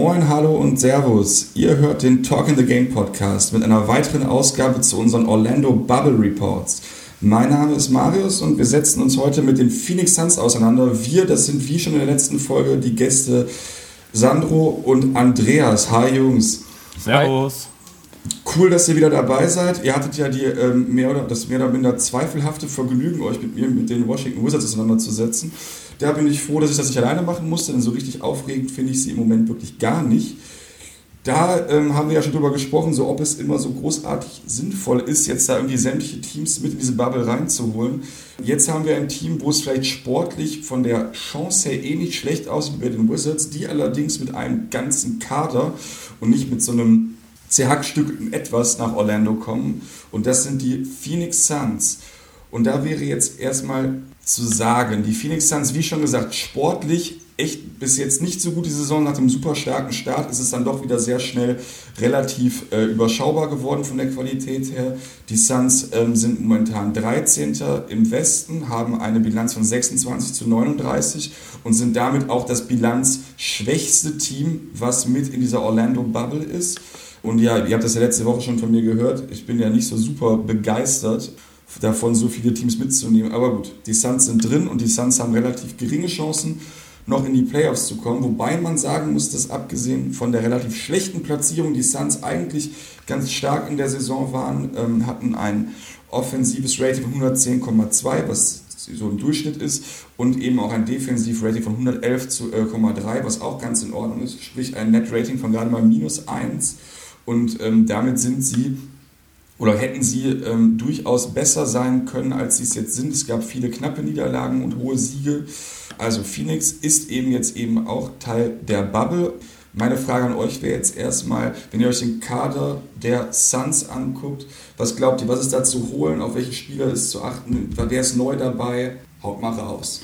Moin, hallo und Servus. Ihr hört den Talk in the Game Podcast mit einer weiteren Ausgabe zu unseren Orlando Bubble Reports. Mein Name ist Marius und wir setzen uns heute mit den Phoenix Suns auseinander. Wir, das sind wie schon in der letzten Folge die Gäste Sandro und Andreas. Hi Jungs. Servus. Cool, dass ihr wieder dabei seid. Ihr hattet ja die, ähm, mehr oder, das mehr oder minder zweifelhafte Vergnügen, euch mit mir mit den Washington Wizards auseinanderzusetzen. Da bin ich froh, dass ich das nicht alleine machen musste, denn so richtig aufregend finde ich sie im Moment wirklich gar nicht. Da ähm, haben wir ja schon drüber gesprochen, so ob es immer so großartig sinnvoll ist, jetzt da irgendwie sämtliche Teams mit in diese Bubble reinzuholen. Jetzt haben wir ein Team, wo es vielleicht sportlich von der Chance her eh nicht schlecht aussieht wie bei den Wizards, die allerdings mit einem ganzen Kader und nicht mit so einem zerhackstückelten Etwas nach Orlando kommen. Und das sind die Phoenix Suns. Und da wäre jetzt erstmal zu sagen, die Phoenix Suns, wie schon gesagt, sportlich echt bis jetzt nicht so gut die Saison. Nach dem super starken Start ist es dann doch wieder sehr schnell relativ äh, überschaubar geworden von der Qualität her. Die Suns ähm, sind momentan 13. im Westen, haben eine Bilanz von 26 zu 39 und sind damit auch das bilanzschwächste Team, was mit in dieser Orlando Bubble ist. Und ja, ihr habt das ja letzte Woche schon von mir gehört. Ich bin ja nicht so super begeistert davon, so viele Teams mitzunehmen. Aber gut, die Suns sind drin und die Suns haben relativ geringe Chancen, noch in die Playoffs zu kommen. Wobei man sagen muss, dass abgesehen von der relativ schlechten Platzierung, die Suns eigentlich ganz stark in der Saison waren, ähm, hatten ein offensives Rating von 110,2, was so ein Durchschnitt ist, und eben auch ein Defensiv-Rating von 111,3, äh, was auch ganz in Ordnung ist, sprich ein Net-Rating von gerade mal minus 1. Und ähm, damit sind sie oder hätten sie ähm, durchaus besser sein können, als sie es jetzt sind. Es gab viele knappe Niederlagen und hohe Siege. Also Phoenix ist eben jetzt eben auch Teil der Bubble. Meine Frage an euch wäre jetzt erstmal, wenn ihr euch den Kader der Suns anguckt, was glaubt ihr, was ist da zu holen, auf welche Spieler ist zu achten, wer ist neu dabei? Haut mal raus.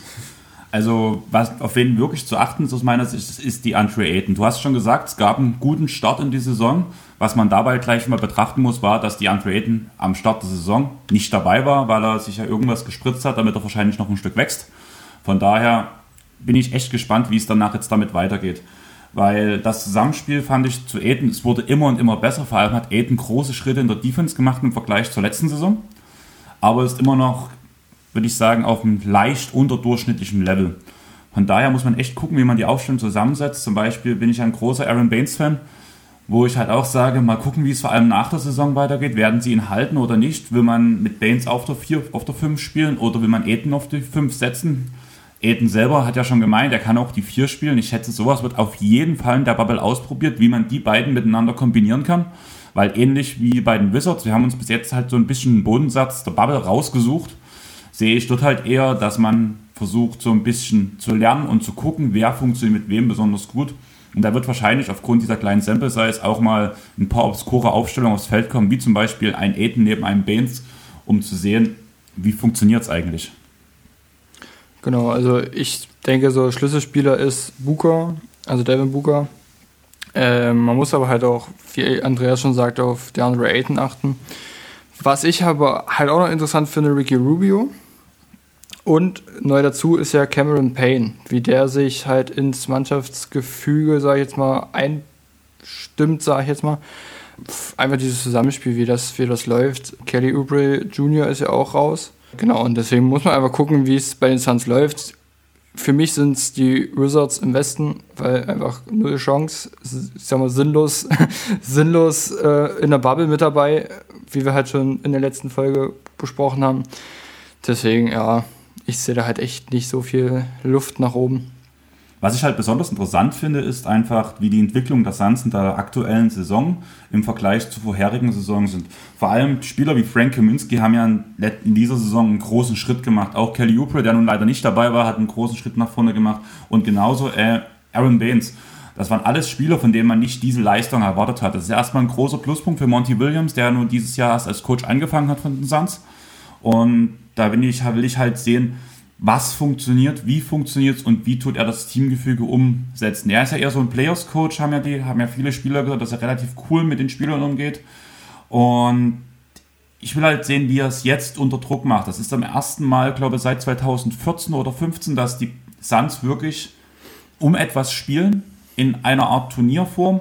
Also, was, auf wen wirklich zu achten ist aus meiner Sicht, ist die Andre Ayton. Du hast schon gesagt, es gab einen guten Start in die Saison. Was man dabei gleich mal betrachten muss, war, dass die Andre Ayton am Start der Saison nicht dabei war, weil er sich ja irgendwas gespritzt hat, damit er wahrscheinlich noch ein Stück wächst. Von daher bin ich echt gespannt, wie es danach jetzt damit weitergeht. Weil das Zusammenspiel fand ich zu Aiden, es wurde immer und immer besser. Vor allem hat Aiden große Schritte in der Defense gemacht im Vergleich zur letzten Saison. Aber ist immer noch würde ich sagen, auf einem leicht unterdurchschnittlichen Level. Von daher muss man echt gucken, wie man die Aufstellung zusammensetzt. Zum Beispiel bin ich ein großer Aaron Baines-Fan, wo ich halt auch sage, mal gucken, wie es vor allem nach der Saison weitergeht. Werden sie ihn halten oder nicht? Will man mit Baines auf der 4, auf der 5 spielen oder will man Aiden auf die 5 setzen? Aiden selber hat ja schon gemeint, er kann auch die 4 spielen. Ich schätze, sowas wird auf jeden Fall in der Bubble ausprobiert, wie man die beiden miteinander kombinieren kann. Weil ähnlich wie bei den Wizards, wir haben uns bis jetzt halt so ein bisschen einen Bodensatz der Bubble rausgesucht sehe ich dort halt eher, dass man versucht, so ein bisschen zu lernen und zu gucken, wer funktioniert mit wem besonders gut. Und da wird wahrscheinlich aufgrund dieser kleinen Sample Size auch mal ein paar obskure Aufstellungen aufs Feld kommen, wie zum Beispiel ein Aiden neben einem Baines, um zu sehen, wie funktioniert es eigentlich. Genau, also ich denke, so Schlüsselspieler ist Booker, also Devin Booker. Äh, man muss aber halt auch, wie Andreas schon sagt, auf DeAndre Ayton achten. Was ich aber halt auch noch interessant finde, Ricky Rubio, und neu dazu ist ja Cameron Payne, wie der sich halt ins Mannschaftsgefüge, sage ich jetzt mal, einstimmt, sage ich jetzt mal. Einfach dieses Zusammenspiel, wie das, wie das läuft. Kelly Oubre Jr. ist ja auch raus. Genau, und deswegen muss man einfach gucken, wie es bei den Suns läuft. Für mich sind es die Wizards im Westen, weil einfach null Chance, ich sag mal, sinnlos, sinnlos äh, in der Bubble mit dabei, wie wir halt schon in der letzten Folge besprochen haben. Deswegen, ja, ich sehe da halt echt nicht so viel Luft nach oben. Was ich halt besonders interessant finde, ist einfach, wie die Entwicklung der Suns in der aktuellen Saison im Vergleich zu vorherigen Saisonen sind. Vor allem Spieler wie Frank Kaminski haben ja in dieser Saison einen großen Schritt gemacht. Auch Kelly Oubre, der nun leider nicht dabei war, hat einen großen Schritt nach vorne gemacht. Und genauso äh, Aaron Baines. Das waren alles Spieler, von denen man nicht diese Leistung erwartet hat. Das ist erstmal ein großer Pluspunkt für Monty Williams, der nun dieses Jahr erst als Coach angefangen hat von den Suns. Und da will ich, will ich halt sehen, was funktioniert, wie funktioniert es und wie tut er das Teamgefüge umsetzen. Er ist ja eher so ein Players-Coach, haben ja, die, haben ja viele Spieler gesagt, dass er relativ cool mit den Spielern umgeht. Und ich will halt sehen, wie er es jetzt unter Druck macht. Das ist am ersten Mal, glaube ich, seit 2014 oder 2015, dass die Suns wirklich um etwas spielen in einer Art Turnierform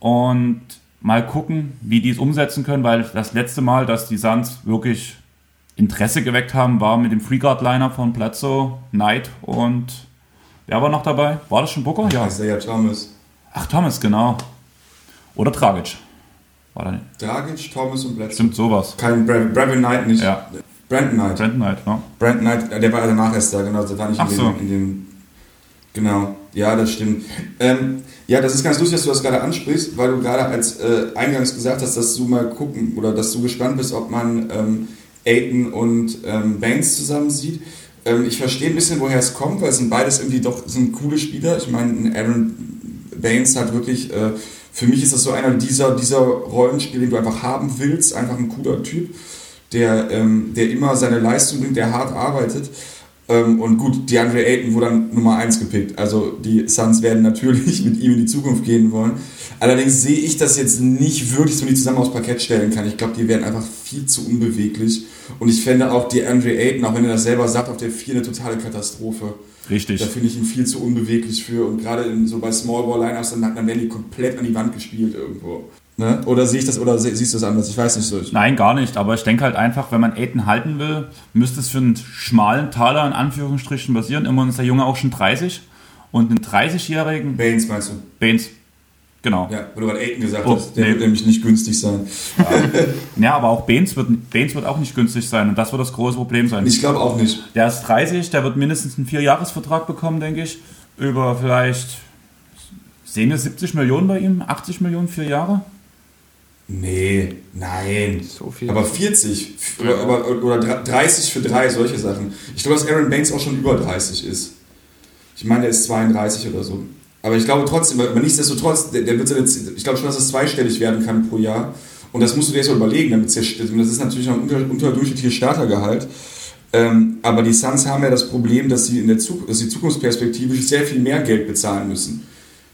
und mal gucken, wie die es umsetzen können, weil das letzte Mal, dass die Suns wirklich Interesse geweckt haben, war mit dem Freeguard-Liner von Bledsoe, Knight und wer war noch dabei? War das schon Booker? Ja. Isaiah Thomas. Ach, Thomas, genau. Oder Dragic. War da nicht? Dragic, Thomas und Bledsoe. Stimmt, sowas. Kein Brevin Knight nicht. Ja. Brandon Knight. Brandon Knight, ne? Brandon Knight, der war danach erst da, genau. Der war nicht Ach in, so. den, in den. Genau, ja, das stimmt. Ähm, ja, das ist ganz lustig, dass du das gerade ansprichst, weil du gerade als äh, eingangs gesagt hast, dass du mal gucken oder dass du gespannt bist, ob man ähm, Aiton und ähm, Banks zusammen sieht. Ähm, ich verstehe ein bisschen, woher es kommt, weil es sind beides irgendwie doch sind coole Spieler. Ich meine, ein Aaron Baines hat wirklich, äh, für mich ist das so einer dieser, dieser Rollenspiele, den du einfach haben willst, einfach ein cooler Typ, der, ähm, der immer seine Leistung bringt, der hart arbeitet. Ähm, und gut, DeAndre Ayton wurde dann Nummer 1 gepickt. Also die Suns werden natürlich mit ihm in die Zukunft gehen wollen. Allerdings sehe ich das jetzt nicht wirklich, dass man die zusammen aufs Parkett stellen kann. Ich glaube, die werden einfach viel zu unbeweglich. Und ich fände auch DeAndre Ayton, auch wenn er das selber sagt, auf der 4 eine totale Katastrophe. Richtig. Da finde ich ihn viel zu unbeweglich für. Und gerade so bei Small Ball Lineups, dann, dann werden die komplett an die Wand gespielt irgendwo. Ne? Oder sehe ich das, oder siehst du das anders? Ich weiß nicht so. Nein, gar nicht. Aber ich denke halt einfach, wenn man Aiden halten will, müsste es für einen schmalen Taler in Anführungsstrichen basieren. Immerhin ist der Junge auch schon 30. Und einen 30-jährigen. Baines meinst du? Baines. Genau. Ja, weil du gerade Aiden gesagt Oh, hast, der nee. wird nämlich nicht günstig sein. Ja, aber auch Baines wird, Baines wird auch nicht günstig sein. Und das wird das große Problem sein. Ich glaube auch nicht. Der ist 30, der wird mindestens einen Vierjahresvertrag bekommen, denke ich. Über vielleicht. Sehen wir 70 Millionen bei ihm? 80 Millionen, vier Jahre? Nee, nein. So viel. Aber 40 oder, aber, oder 30 für drei, solche Sachen. Ich glaube, dass Aaron Banks auch schon über 30 ist. Ich meine, der ist 32 oder so. Aber ich glaube trotzdem, aber nichtsdestotrotz, der, der wird seine, ich glaube schon, dass es zweistellig werden kann pro Jahr. Und das musst du dir erst mal überlegen, damit das ist natürlich noch ein unter, unterdurchschnittliches Startergehalt. Ähm, aber die Suns haben ja das Problem, dass sie in der Zuk dass sie zukunftsperspektivisch sehr viel mehr Geld bezahlen müssen.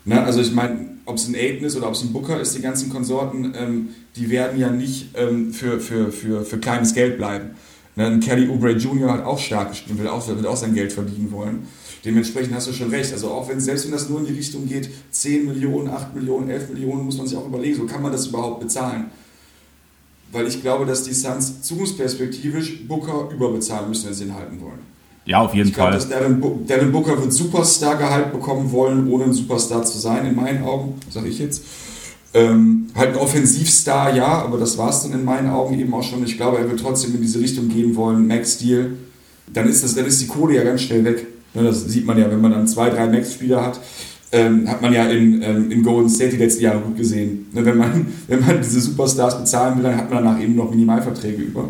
Ne? Also ich meine, ob es ein Aiden ist oder ob es ein Booker ist, die ganzen Konsorten, ähm, die werden ja nicht ähm, für, für, für, für kleines Geld bleiben. Ne? Kelly Oubre Jr. hat auch stark gespielt, will auch, will auch sein Geld verdienen wollen. Dementsprechend hast du schon recht. Also auch wenn, selbst wenn das nur in die Richtung geht, 10 Millionen, 8 Millionen, 11 Millionen, muss man sich auch überlegen, so kann man das überhaupt bezahlen. Weil ich glaube, dass die Suns zukunftsperspektivisch Booker überbezahlen müssen, wenn sie ihn halten wollen. Ja, auf jeden Ich glaube, Fall. dass Devin, Bo Devin Booker wird Superstar-Gehalt bekommen wollen, ohne ein Superstar zu sein, in meinen Augen, sage ich jetzt. Ähm, halt ein Offensivstar, ja, aber das war es dann in meinen Augen eben auch schon. Ich glaube, er wird trotzdem in diese Richtung gehen wollen, Max-Deal. Dann ist, das, dann ist die Kohle ja ganz schnell weg. Ne, Das sieht man ja, wenn man dann zwei, drei Max-Spieler hat, ähm, hat man ja in, ähm, in Golden State die letzten Jahre gut gesehen. Ne, Wenn man, wenn man diese Superstars bezahlen will, dann hat man danach eben noch Minimalverträge über.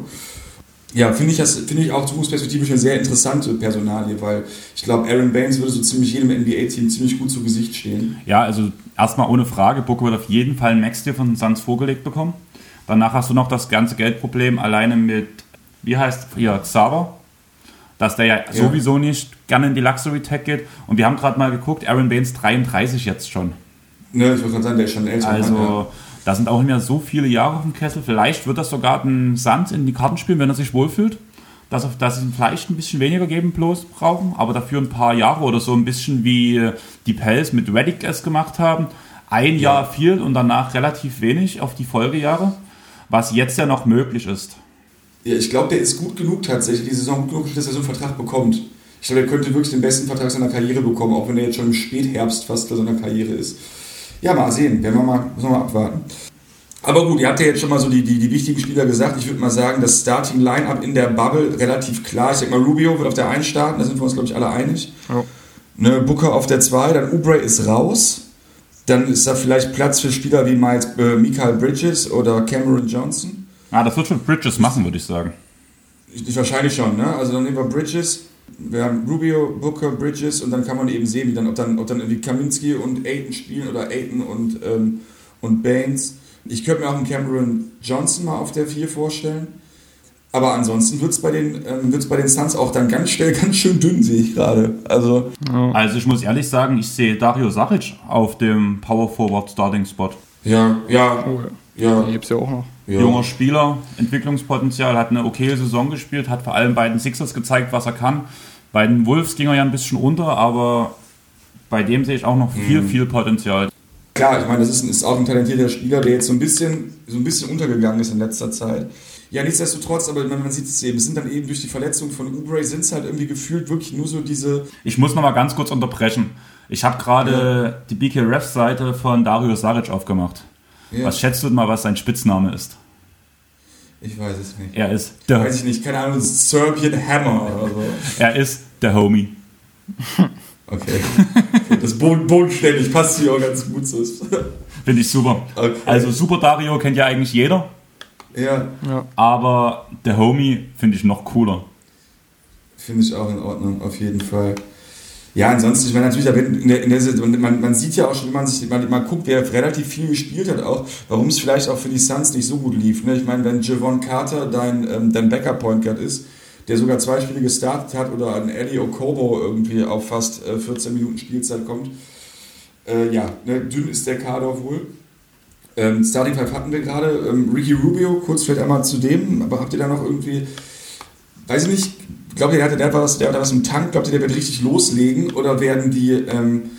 Ja, finde ich, das- finde ich auch zukunftsperspektivisch eine sehr interessante Personalie, weil ich glaube, Aaron Baines würde so ziemlich jedem NBA-Team ziemlich gut zu Gesicht stehen. Ja, also erstmal ohne Frage, Booker wird auf jeden Fall ein Max-Deal von Suns vorgelegt bekommen. Danach hast du noch das ganze Geldproblem alleine mit, wie heißt hier, Xaver, dass der ja, sowieso nicht gerne in die Luxury Tech geht. Und wir haben gerade mal geguckt, Aaron Baines 33 jetzt schon. Ne, ich wollte gerade sagen, der ist schon älterer Mann, ja. Da sind auch nicht mehr so viele Jahre auf dem Kessel. Vielleicht wird das sogar den Sand in die Karten spielen, wenn er sich wohlfühlt. Dass, dass sie vielleicht ein bisschen weniger geben bloß brauchen, aber dafür ein paar Jahre oder so ein bisschen wie die Pels mit Reddick es gemacht haben. Ein Ja. Jahr viel und danach relativ wenig auf die Folgejahre, was jetzt ja noch möglich ist. Ja, ich glaube, der ist gut genug tatsächlich, die Saison gut genug, dass er so einen Vertrag bekommt. Ich glaube, er könnte wirklich den besten Vertrag seiner Karriere bekommen, auch wenn er jetzt schon im Spätherbst fast bei seiner Karriere ist. Ja, mal sehen, werden wir mal, müssen wir mal abwarten. Aber gut, ihr habt ja jetzt schon mal so die, die, die wichtigen Spieler gesagt. Ich würde mal sagen, das Starting Line-Up in der Bubble relativ klar. Ich sag mal, Rubio wird auf der 1 starten, da sind wir uns, glaube ich, alle einig. Ja. Ne, Booker auf der 2, dann Oubre ist raus. Dann ist da vielleicht Platz für Spieler wie Miles, äh, Michael Bridges oder Cameron Johnson. Ah, das wird schon Bridges machen, würde ich sagen. Ich, wahrscheinlich schon, ne? Also dann nehmen wir Bridges, wir haben Rubio, Booker, Bridges und dann kann man eben sehen, wie dann, ob dann, ob dann irgendwie Kaminski und Aiton spielen oder Aiton und, ähm, und Baines. Ich könnte mir auch einen Cameron Johnson mal auf der 4 vorstellen. Aber ansonsten wird es bei, den, ähm, wird's bei den Suns auch dann ganz schnell ganz schön dünn, sehe ich gerade. Also, Also ich muss ehrlich sagen, ich sehe Dario Saric auf dem Power Forward Starting Spot. ja, ja, Oh, ja. ja. Die gibt es ja auch noch. Ja. Junger Spieler, Entwicklungspotenzial, hat eine okaye Saison gespielt, hat vor allem bei den Sixers gezeigt, was er kann. Bei den Wolves ging er ja ein bisschen unter, aber bei dem sehe ich auch noch viel, mhm. viel Potenzial. Klar, ich meine, das ist, ist, auch ein talentierter Spieler, der jetzt so ein bisschen, so ein bisschen untergegangen ist in letzter Zeit. Ja, nichtsdestotrotz, aber man, man sieht es eben, es sind dann eben durch die Verletzung von Ubre, sind es halt irgendwie gefühlt wirklich nur so diese. Ich muss noch mal ganz kurz unterbrechen. Ich habe gerade ja. die BK Refs Seite von Dario Saric aufgemacht. Ja. Was schätzt du mal, was sein Spitzname ist? Ich weiß es nicht. Er ist der. Weiß ich nicht, keine Ahnung, Serbian Hammer oder so. er ist der Homie. Okay. Das Boden, bodenständig passt hier auch ganz gut so. Finde ich super. Okay. Also Super Dario kennt ja eigentlich jeder. Ja. ja. Aber der Homie finde ich noch cooler. Finde ich auch in Ordnung, auf jeden Fall. Ja, ansonsten, ich meine, natürlich, in der, in der, man, man sieht ja auch schon, wenn man sich man, man guckt, wer relativ viel gespielt hat, auch, warum es vielleicht auch für die Suns nicht so gut lief. Ne? Ich meine, wenn Javon Carter dein, ähm, dein Backup-Point Guard ist, der sogar zwei Spiele gestartet hat oder an Eddie Okobo irgendwie auf fast äh, 14 Minuten Spielzeit kommt, äh, ja, ne, dünn ist der Kader wohl. Ähm, Starting Five hatten wir gerade. Ähm, Ricky Rubio, kurz vielleicht einmal zu dem, aber habt ihr da noch irgendwie, weiß ich nicht, Glaubt ihr, der hat, der, hat was, der hat was im Tank? Glaubt ihr, der wird richtig loslegen? Oder werden die, ähm,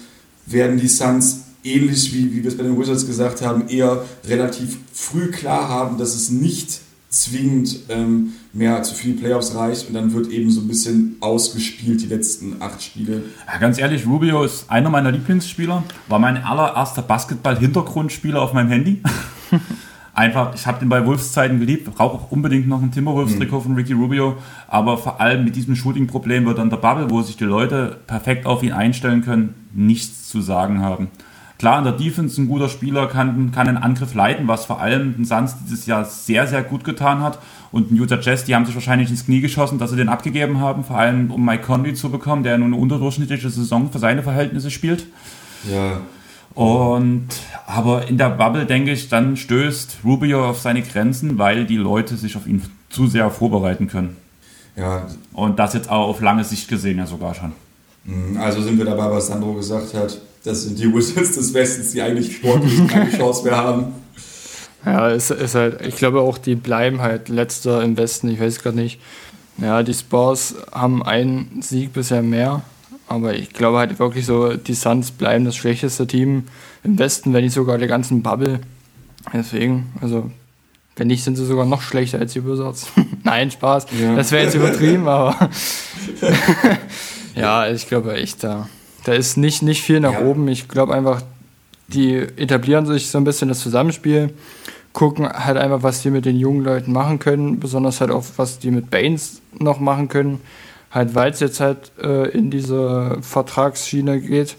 werden die Suns ähnlich wie, wie wir es bei den Wizards gesagt haben, eher relativ früh klar haben, dass es nicht zwingend ähm, mehr zu viele Playoffs reicht und dann wird eben so ein bisschen ausgespielt die letzten acht Spiele. Ja, ganz ehrlich, Rubio ist einer meiner Lieblingsspieler, war mein allererster Basketball-Hintergrundspieler auf meinem Handy. einfach, ich habe den bei Wolfszeiten geliebt, brauche auch unbedingt noch ein Timberwolves-Trikot mhm. von Ricky Rubio, aber vor allem mit diesem Shooting-Problem wird dann der Bubble, wo sich die Leute perfekt auf ihn einstellen können, nichts zu sagen haben. Klar, in der Defense ein guter Spieler kann, kann einen Angriff leiten, was vor allem den Suns dieses Jahr sehr, sehr gut getan hat. Und ein Utah Jazz, die haben sich wahrscheinlich ins Knie geschossen, dass sie den abgegeben haben, vor allem um Mike Conley zu bekommen, der nur eine unterdurchschnittliche Saison für seine Verhältnisse spielt. Ja. Und aber in der Bubble, denke ich, dann stößt Rubio auf seine Grenzen, weil die Leute sich auf ihn zu sehr vorbereiten können. Ja. Und das jetzt auch auf lange Sicht gesehen ja sogar schon. Mhm, also sind wir dabei, was Sandro gesagt hat. Das sind die Wizards des Westens, die eigentlich sportlich keine Chance mehr haben. Ja, ist, ist halt, ich glaube auch, die bleiben halt letzter im Westen, ich weiß gerade nicht. Ja, die Spurs haben einen Sieg bisher mehr aber ich glaube halt wirklich so, die Suns bleiben das schlechteste Team im Westen, wenn nicht sogar der ganzen Bubble. Deswegen, also wenn nicht, sind sie sogar noch schlechter als die Wizards. Nein, Spaß. Ja. Das wäre jetzt übertrieben, aber ja, ich glaube echt, da, da ist nicht, nicht viel nach ja. oben. Ich glaube einfach, die etablieren sich so ein bisschen das Zusammenspiel, gucken halt einfach, was die mit den jungen Leuten machen können, besonders halt auch, was die mit Baines noch machen können halt weil es jetzt halt äh, in diese Vertragsschiene geht.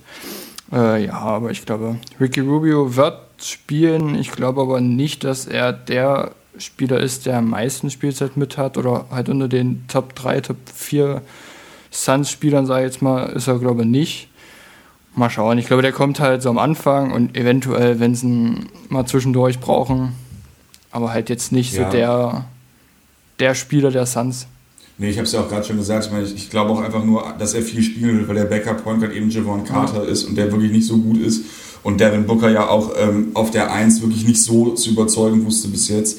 Äh, ja, aber ich glaube, Ricky Rubio wird spielen. Ich glaube aber nicht, dass er der Spieler ist, der am meisten Spielzeit mit hat oder halt unter den Top 3, Top 4 Suns-Spielern, sage ich jetzt mal, ist er, glaube ich, nicht. Mal schauen. Ich glaube, der kommt halt so am Anfang und eventuell, wenn sie ihn mal zwischendurch brauchen, aber halt jetzt nicht ja. so der, der Spieler der Suns. Nee, ich habe es ja auch gerade schon gesagt. Ich, meine, ich, ich glaube auch einfach nur, dass er viel spielen will, weil der Backup-Point Guard eben Javon Carter ist und der wirklich nicht so gut ist. Und Devin Booker ja auch ähm, auf der 1 wirklich nicht so zu überzeugen wusste bis jetzt.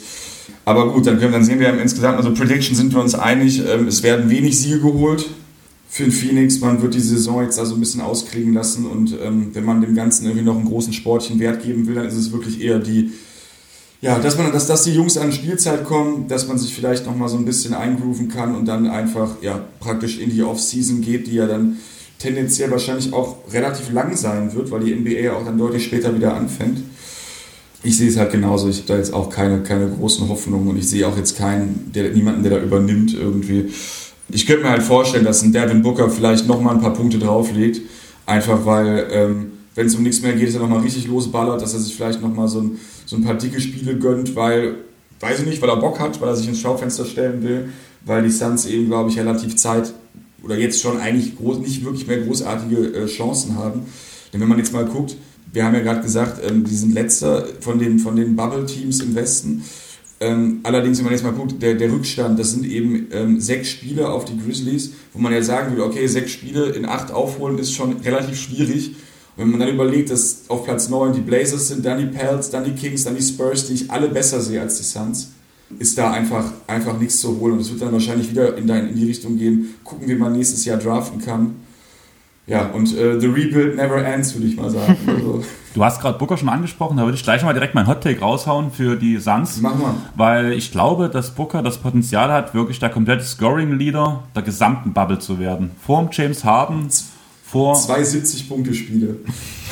Aber gut, dann, können, dann sehen wir insgesamt, also Prediction sind wir uns einig, ähm, es werden wenig Siege geholt für den Phoenix. Man wird die Saison jetzt also ein bisschen auskriegen lassen und ähm, wenn man dem Ganzen irgendwie noch einen großen sportlichen Wert geben will, dann ist es wirklich eher die ja, dass man, dass, dass die Jungs an Spielzeit kommen, dass man sich vielleicht nochmal so ein bisschen eingrooven kann und dann einfach ja, praktisch in die Offseason geht, die ja dann tendenziell wahrscheinlich auch relativ lang sein wird, weil die NBA auch dann deutlich später wieder anfängt. Ich sehe es halt genauso. Ich habe da jetzt auch keine, keine großen Hoffnungen und ich sehe auch jetzt keinen, der, niemanden, der da übernimmt irgendwie. Ich könnte mir halt vorstellen, dass ein Devin Booker vielleicht nochmal ein paar Punkte drauflegt, einfach weil, ähm, wenn es um nichts mehr geht, dass er nochmal richtig losballert, dass er sich vielleicht nochmal so ein so ein paar dicke Spiele gönnt, weil, weiß ich nicht, weil er Bock hat, weil er sich ins Schaufenster stellen will, weil die Suns eben, glaube ich, relativ Zeit oder jetzt schon eigentlich groß, nicht wirklich mehr großartige äh, Chancen haben. Denn wenn man jetzt mal guckt, wir haben ja gerade gesagt, ähm, die sind letzter von den, von den Bubble-Teams im Westen. Ähm, allerdings, wenn man jetzt mal guckt, der, der Rückstand, das sind eben ähm, sechs Spiele auf die Grizzlies, wo man ja sagen würde, okay, sechs Spiele in acht aufholen ist schon relativ schwierig. Wenn man dann überlegt, dass auf Platz 9 die Blazers sind, dann die Pels, dann die Kings, dann die Spurs, die ich alle besser sehe als die Suns, ist da einfach, einfach nichts zu holen. Und es wird dann wahrscheinlich wieder in, in die Richtung gehen, gucken, wie man nächstes Jahr draften kann. Ja, und äh, The Rebuild never ends, würde ich mal sagen. Also, Du hast gerade Booker schon angesprochen, da würde ich gleich mal direkt meinen Hottake raushauen für die Suns. mach mal. Weil ich glaube, dass Booker das Potenzial hat, wirklich der komplette Scoring-Leader der gesamten Bubble zu werden. Vor dem James Harden, vor Zwei 70-Punkte-Spiele.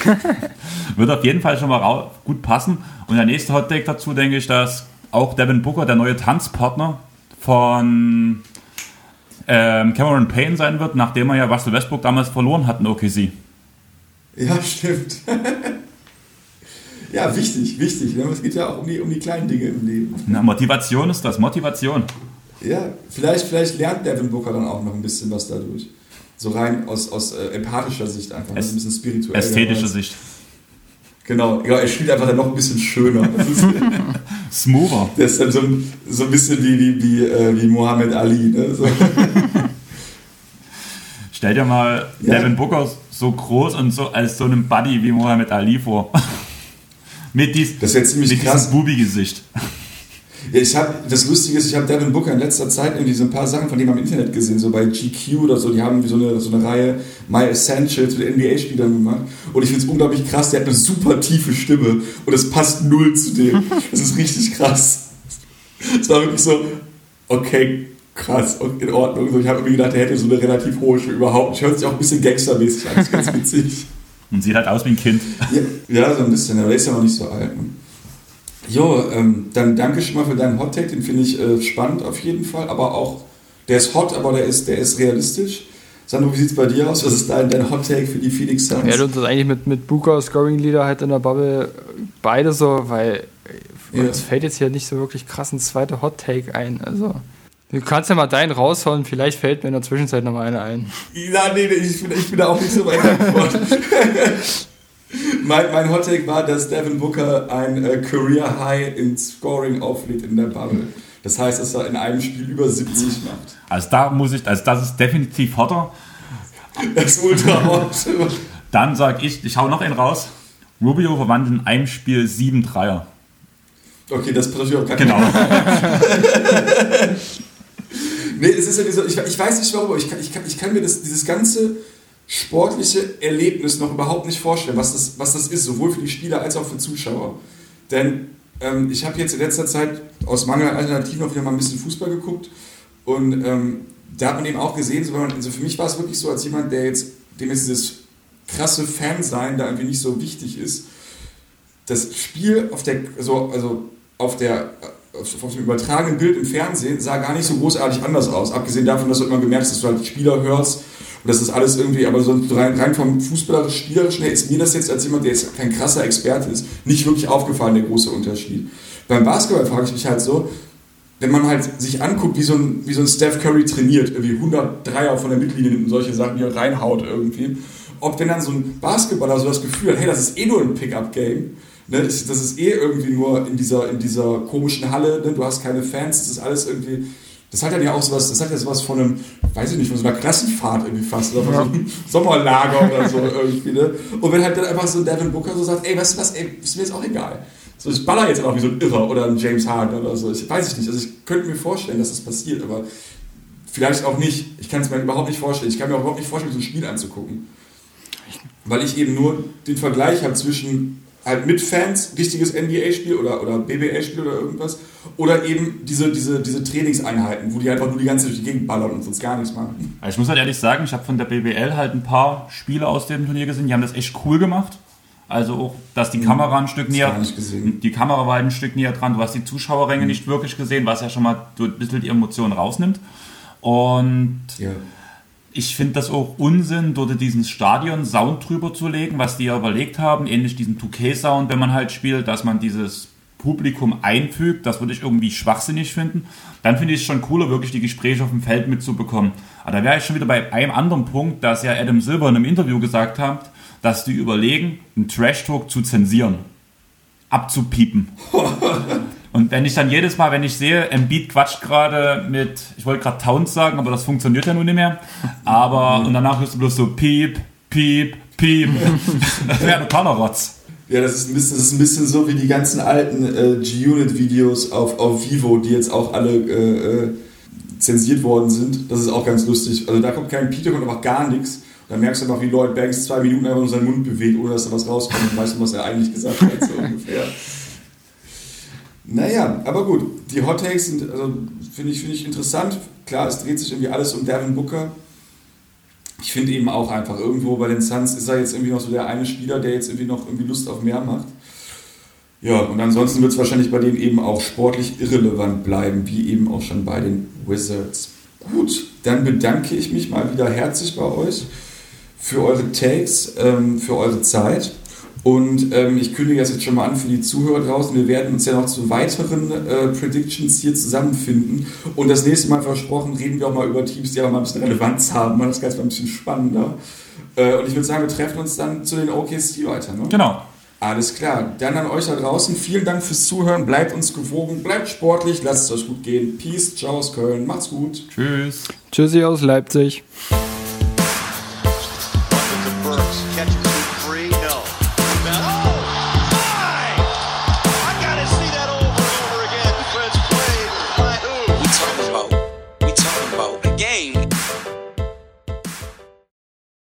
wird auf jeden Fall schon mal gut passen. Und der nächste Hottake dazu denke ich, dass auch Devin Booker der neue Tanzpartner von ähm, Cameron Payne sein wird, nachdem er ja Russell Westbrook damals verloren hat in OKC. Ja, stimmt. ja, wichtig, wichtig. Ne? Es geht ja auch um die, um die kleinen Dinge im Leben. Na, Motivation ist das, Motivation. Ja, vielleicht, vielleicht lernt Devin Booker dann auch noch ein bisschen was dadurch. So rein aus, aus äh, empathischer Sicht einfach, Es- ein bisschen spirituell. Ästhetische Sicht. Genau, genau, er spielt einfach dann noch ein bisschen schöner. Ist, Smoother. der ist dann so, ein- so ein bisschen wie, wie, wie, äh, wie Mohammed Ali. Ne? So. Stell dir mal Ja. Devin Booker so groß und so als so einem Buddy wie Mohammed Ali vor. mit dies, Das wäre ziemlich mit krass. diesem Bubi-Gesicht. Ich habe das Lustige ist, ich habe Devin Booker in letzter Zeit irgendwie so ein paar Sachen von dem am Internet gesehen, so bei GQ oder so. Die haben so eine, so eine Reihe My Essentials mit NBA-Spielern gemacht. Und ich finde es unglaublich krass. Der hat eine super tiefe Stimme und es passt null zu dem. Das ist richtig krass. Es war wirklich so, okay, krass, in Ordnung. So, ich habe irgendwie gedacht, der hätte so eine relativ hohe Stimme überhaupt. nicht. Hört sich auch ein bisschen gangstermäßig an. Das ist ganz witzig. Und sieht halt aus wie ein Kind. Ja, ja, so ein bisschen, aber der ist ja noch nicht so alt. Ne? Jo, ähm, dann danke schon mal für deinen Hot Take, den finde ich äh, spannend auf jeden Fall, aber auch, der ist hot, aber der ist, der ist realistisch. Sandro, wie sieht es bei dir aus? Was ist dein, dein Hot Take für die Phoenix Suns? Ja, du uns das eigentlich mit, mit Booker, Scoring Leader halt in der Bubble beide so, weil Ja. es fällt jetzt hier nicht so wirklich krass ein zweiter Hot Take ein. Also, du kannst ja mal deinen raushauen, vielleicht fällt mir in der Zwischenzeit noch mal einer ein. Ja, nee, nee, ich bin, ich bin da auch nicht so weit davon. mein, mein Hot Take war, dass Devin Booker ein äh, Career High in Scoring auflegt in der Bubble. Das heißt, dass er in einem Spiel über 70 macht. Also da muss ich, also das ist definitiv hotter. Das ist ultra hot. Dann sag ich, ich hau noch einen raus. Rubio verwandelt in einem Spiel sieben Dreier. Okay, das passiert auch gar Genau. Nee, es ist ja so, ich, ich weiß nicht warum, aber ich kann, ich kann, ich kann mir das, dieses ganze sportliche Erlebnis noch überhaupt nicht vorstellen, was das, was das ist, sowohl für die Spieler als auch für Zuschauer. Denn ähm, ich habe jetzt in letzter Zeit aus Mangel an Alternativen auch wieder mal ein bisschen Fußball geguckt und ähm, da hat man eben auch gesehen, so, also für mich war es wirklich so, als jemand, der jetzt, dem jetzt dieses krasse Fansein da irgendwie nicht so wichtig ist, das Spiel auf der, so, also auf der, auf, dem übertragenen Bild im Fernsehen sah gar nicht so großartig anders aus. Abgesehen davon, dass du immer gemerkt hast, dass du halt Spieler hörst und das ist alles irgendwie, aber so rein, rein vom fußballerisch spielerischen her ist mir das jetzt als jemand, der jetzt kein krasser Experte ist, nicht wirklich aufgefallen, der große Unterschied. Beim Basketball frage ich mich halt so, wenn man halt sich anguckt, wie so ein, wie so ein Steph Curry trainiert, irgendwie 100 Dreier von der Mittellinie nimmt und solche Sachen, die er reinhaut irgendwie, ob wenn dann so ein Basketballer so das Gefühl hat, hey, das ist eh nur ein Pickup-Game, ne, das, das ist eh irgendwie nur in dieser, in dieser komischen Halle, ne, du hast keine Fans, das ist alles irgendwie, das hat dann ja auch sowas, das hat ja sowas von einem, weiß ich nicht, von so einer Klassenfahrt irgendwie fast, oder von so einem Sommerlager oder so irgendwie, ne? Und wenn halt dann einfach so Devin Booker so sagt, ey, weißt du was, ey, ist mir jetzt auch egal. So, ich baller jetzt auch wie so ein Irrer oder ein James Harden oder so. Ich weiß ich nicht. Also ich könnte mir vorstellen, dass das passiert, aber vielleicht auch nicht. Ich kann es mir überhaupt nicht vorstellen. Ich kann mir auch überhaupt nicht vorstellen, so ein Spiel anzugucken. Weil ich eben nur den Vergleich habe zwischen halt mit Fans, richtiges NBA-Spiel oder, oder BBL-Spiel oder irgendwas, oder eben diese, diese, diese Trainingseinheiten, wo die einfach nur die ganze Zeit durch die Gegend ballern und sonst gar nichts machen. Also ich muss halt ehrlich sagen, ich habe von der BBL halt ein paar Spiele aus dem Turnier gesehen, die haben das echt cool gemacht. Also auch, dass die Kamera ein Stück näher, nicht gesehen. die Kamera war halt ein Stück näher dran, du hast die Zuschauerränge nicht wirklich gesehen, was ja schon mal so ein bisschen die Emotionen rausnimmt. Und Ja. Ich finde das auch Unsinn, dort diesen Stadion-Sound drüber zu legen, was die ja überlegt haben, ähnlich diesen 2K-Sound, wenn man halt spielt, dass man dieses Publikum einfügt, das würde ich irgendwie schwachsinnig finden. Dann finde ich es schon cooler, wirklich die Gespräche auf dem Feld mitzubekommen. Aber da wäre ich schon wieder bei einem anderen Punkt, dass ja Adam Silver in einem Interview gesagt hat, dass die überlegen, einen Trash-Talk zu zensieren. Abzupiepen. Und wenn ich dann jedes Mal, wenn ich sehe, Embiid quatscht gerade mit, ich wollte gerade Towns sagen, aber das funktioniert ja nun nicht mehr. Aber, und danach hörst du bloß so Piep, Piep, Piep. Das wäre totaler Rotz. Ja, das ist ein bisschen, das ist ein bisschen so wie die ganzen alten äh, G-Unit-Videos auf, auf Vivo, die jetzt auch alle äh, äh, zensiert worden sind. Das ist auch ganz lustig. Also da kommt kein Peter, kommt einfach gar nichts. Da merkst du einfach, wie Lloyd Banks zwei Minuten einfach nur seinen Mund bewegt, ohne dass da was rauskommt. Und weißt du, was er eigentlich gesagt hat, so ungefähr. Naja, aber gut, die Hot Takes sind, also finde ich, find ich interessant. Klar, es dreht sich irgendwie alles um Devin Booker. Ich finde eben auch einfach, irgendwo bei den Suns ist er jetzt irgendwie noch so der eine Spieler, der jetzt irgendwie noch irgendwie Lust auf mehr macht. Ja, und ansonsten wird es wahrscheinlich bei denen eben auch sportlich irrelevant bleiben, wie eben auch schon bei den Wizards. Gut, dann bedanke ich mich mal wieder herzlich bei euch für eure Takes, ähm, für eure Zeit. Und ähm, ich kündige das jetzt schon mal an für die Zuhörer draußen. Wir werden uns ja noch zu weiteren äh, Predictions hier zusammenfinden. Und das nächste Mal versprochen, reden wir auch mal über Teams, die aber mal ein bisschen Relevanz haben. Das Ganze mal ein bisschen spannender. Äh, und ich würde sagen, wir treffen uns dann zu den OKC weiter. Ne? Genau. Alles klar. Dann an euch da draußen. Vielen Dank fürs Zuhören. Bleibt uns gewogen. Bleibt sportlich. Lasst es euch gut gehen. Peace. Ciao aus Köln. Macht's gut. Tschüss. Tschüssi aus Leipzig.